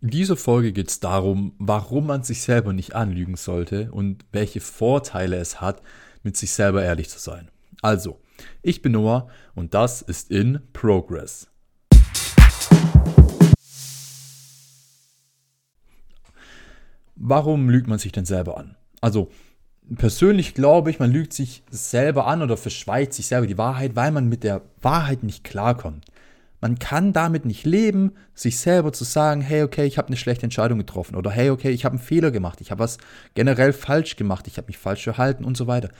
In dieser Folge geht es darum, warum man sich selber nicht anlügen sollte und welche Vorteile es hat, mit sich selber ehrlich zu sein. Also, ich bin Noah und das ist in Progress. Warum lügt man sich denn selber an? Also, persönlich glaube ich, man lügt sich selber an oder verschweigt sich selber die Wahrheit, weil man mit der Wahrheit nicht klarkommt. Man kann damit nicht leben, sich selber zu sagen, hey, okay, ich habe eine schlechte Entscheidung getroffen oder hey, okay, ich habe einen Fehler gemacht, ich habe was generell falsch gemacht, ich habe mich falsch verhalten und so weiter.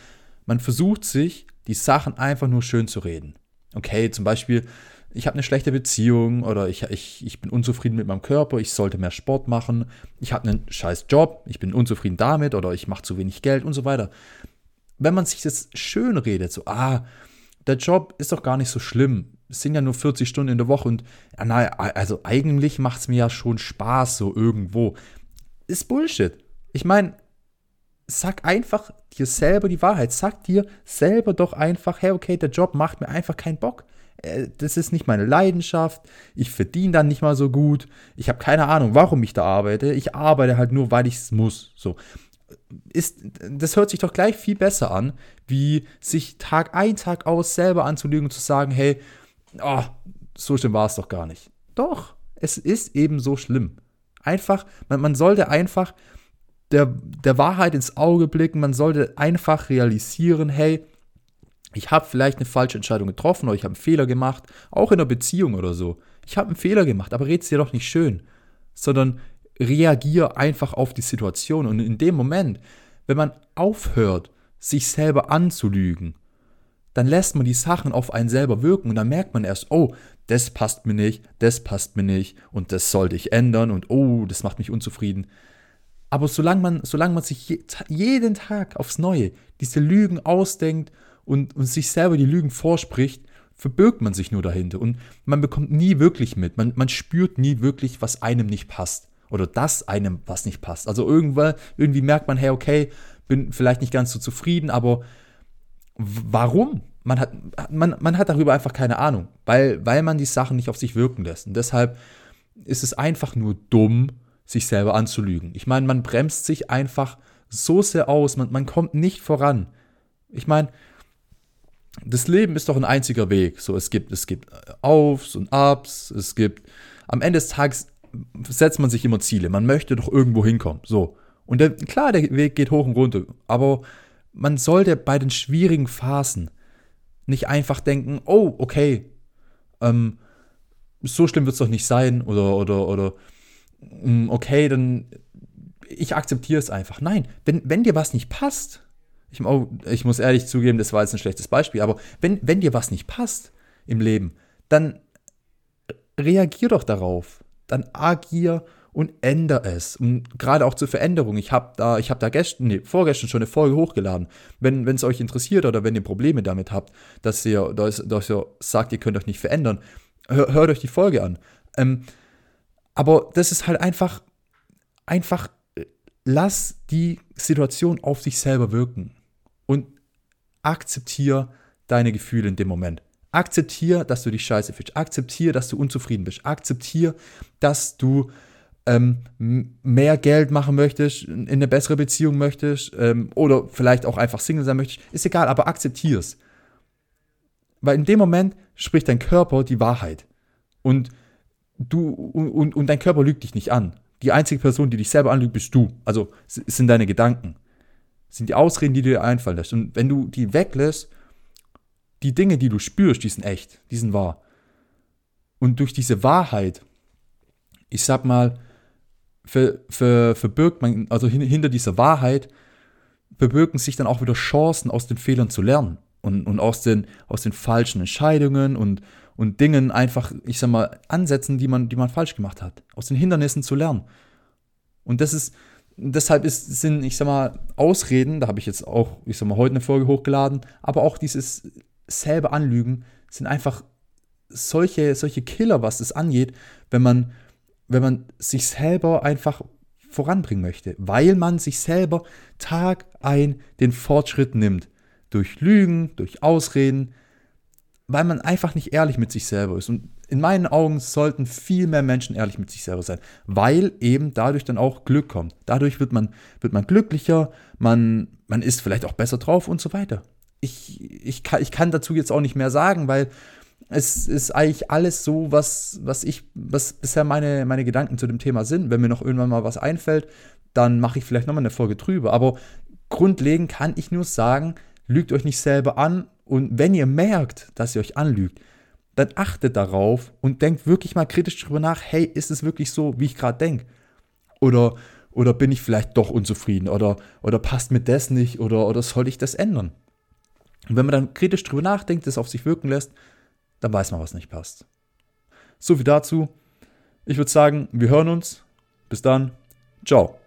Man versucht sich, die Sachen einfach nur schön zu reden. Okay, zum Beispiel, ich habe eine schlechte Beziehung oder ich, ich, ich bin unzufrieden mit meinem Körper, ich sollte mehr Sport machen, ich habe einen scheiß Job, ich bin unzufrieden damit oder ich mache zu wenig Geld und so weiter. Wenn man sich das schön redet, so, ah, der Job ist doch gar nicht so schlimm, es sind ja nur 40 Stunden in der Woche und na, also eigentlich macht es mir ja schon Spaß so irgendwo. Ist Bullshit. Ich meine, sag einfach dir selber die Wahrheit. Sag dir selber doch einfach, hey, okay, der Job macht mir einfach keinen Bock. Äh, das ist nicht meine Leidenschaft. Ich verdiene dann nicht mal so gut. Ich habe keine Ahnung, warum ich da arbeite. Ich arbeite halt nur, weil ich es muss. So. Ist, das hört sich doch gleich viel besser an, wie sich Tag ein, Tag aus selber anzulügen und zu sagen, hey, oh, so schlimm war es doch gar nicht. Doch, es ist eben so schlimm. Einfach, man, man sollte einfach der, der Wahrheit ins Auge blicken, man sollte einfach realisieren, hey, ich habe vielleicht eine falsche Entscheidung getroffen oder ich habe einen Fehler gemacht, auch in einer Beziehung oder so. Ich habe einen Fehler gemacht, aber red's dir doch nicht schön, sondern reagier einfach auf die Situation. Und in dem Moment, wenn man aufhört, sich selber anzulügen dann lässt man die Sachen auf einen selber wirken und dann merkt man erst, oh, das passt mir nicht, das passt mir nicht und das sollte ich ändern und oh, das macht mich unzufrieden. Aber solange man, solange man sich je, jeden Tag aufs Neue diese Lügen ausdenkt und, und sich selber die Lügen vorspricht, verbirgt man sich nur dahinter und man bekommt nie wirklich mit. Man, man spürt nie wirklich, was einem nicht passt oder dass einem was nicht passt. Also irgendwann, irgendwie merkt man, hey, okay, bin vielleicht nicht ganz so zufrieden, aber warum? Man hat, man, man hat darüber einfach keine Ahnung, weil, weil man die Sachen nicht auf sich wirken lässt. Und deshalb ist es einfach nur dumm, sich selber anzulügen. Ich meine, man bremst sich einfach so sehr aus, man, man kommt nicht voran. Ich meine, das Leben ist doch ein einziger Weg. So, es gibt, es gibt Aufs und Ups, es gibt, am Ende des Tages setzt man sich immer Ziele. Man möchte doch irgendwo hinkommen. So. Und der, klar, der Weg geht hoch und runter, aber man sollte bei den schwierigen Phasen nicht einfach denken, oh, okay, ähm, so schlimm wird es doch nicht sein oder, oder, oder, mm, okay, dann ich akzeptiere es einfach. Nein, wenn, wenn dir was nicht passt, ich, oh, ich muss ehrlich zugeben, das war jetzt ein schlechtes Beispiel, aber wenn, wenn dir was nicht passt im Leben, dann reagier doch darauf. Dann agier und ändere es. Und gerade auch zur Veränderung. Ich habe da, ich habe da gestern, nee, vorgestern schon eine Folge hochgeladen. Wenn es euch interessiert oder wenn ihr Probleme damit habt, dass ihr, dass, dass ihr sagt, ihr könnt euch nicht verändern, hör, hört euch die Folge an. Ähm, aber das ist halt einfach, einfach, lass die Situation auf sich selber wirken und akzeptiere deine Gefühle in dem Moment. Akzeptiere, dass du dich scheiße fühlst. Akzeptiere, dass du unzufrieden bist. Akzeptiere, dass du ähm, mehr Geld machen möchtest, in eine bessere Beziehung möchtest ähm, oder vielleicht auch einfach Single sein möchtest, ist egal, aber akzeptier es. Weil in dem Moment spricht dein Körper die Wahrheit. Und du und, und dein Körper lügt dich nicht an. Die einzige Person, die dich selber anlügt, bist du. Also es sind deine Gedanken. Es sind die Ausreden, die du dir einfallen lässt. Und wenn du die weglässt, die Dinge, die du spürst, die sind echt, die sind wahr. Und durch diese Wahrheit, ich sag mal, ver, ver, verbirgt man, also hin, hinter dieser Wahrheit, verbirgen sich dann auch wieder Chancen, aus den Fehlern zu lernen und, und aus, den, aus den falschen Entscheidungen und, und Dingen einfach, ich sag mal, Ansätzen, die man, die man falsch gemacht hat, aus den Hindernissen zu lernen. Und das ist, deshalb ist, sind, ich sag mal, Ausreden, da habe ich jetzt auch, ich sag mal, heute eine Folge hochgeladen, aber auch dieses selber Anlügen sind einfach solche, solche Killer, was das angeht, wenn man, wenn man sich selber einfach voranbringen möchte, weil man sich selber Tag ein den Fortschritt nimmt. Durch Lügen, durch Ausreden. weil man einfach nicht ehrlich mit sich selber ist. Und in meinen Augen sollten viel mehr Menschen ehrlich mit sich selber sein, weil eben dadurch dann auch Glück kommt. Dadurch wird man, wird man glücklicher, man, man ist vielleicht auch besser drauf und so weiter. Ich, ich, kann, ich kann dazu jetzt auch nicht mehr sagen, weil es ist eigentlich alles so, was, was ich, was bisher meine, meine Gedanken zu dem Thema sind. Wenn mir noch irgendwann mal was einfällt, dann mache ich vielleicht nochmal eine Folge drüber. Aber grundlegend kann ich nur sagen, lügt euch nicht selber an und wenn ihr merkt, dass ihr euch anlügt, dann achtet darauf und denkt wirklich mal kritisch drüber nach, hey, ist es wirklich so, wie ich gerade denke? Oder, oder bin ich vielleicht doch unzufrieden? Oder, oder passt mir das nicht? Oder, oder soll ich das ändern? Und wenn man dann kritisch drüber nachdenkt, das auf sich wirken lässt, dann weiß man, was nicht passt. So viel dazu. Ich würde sagen, wir hören uns. Bis dann. Ciao.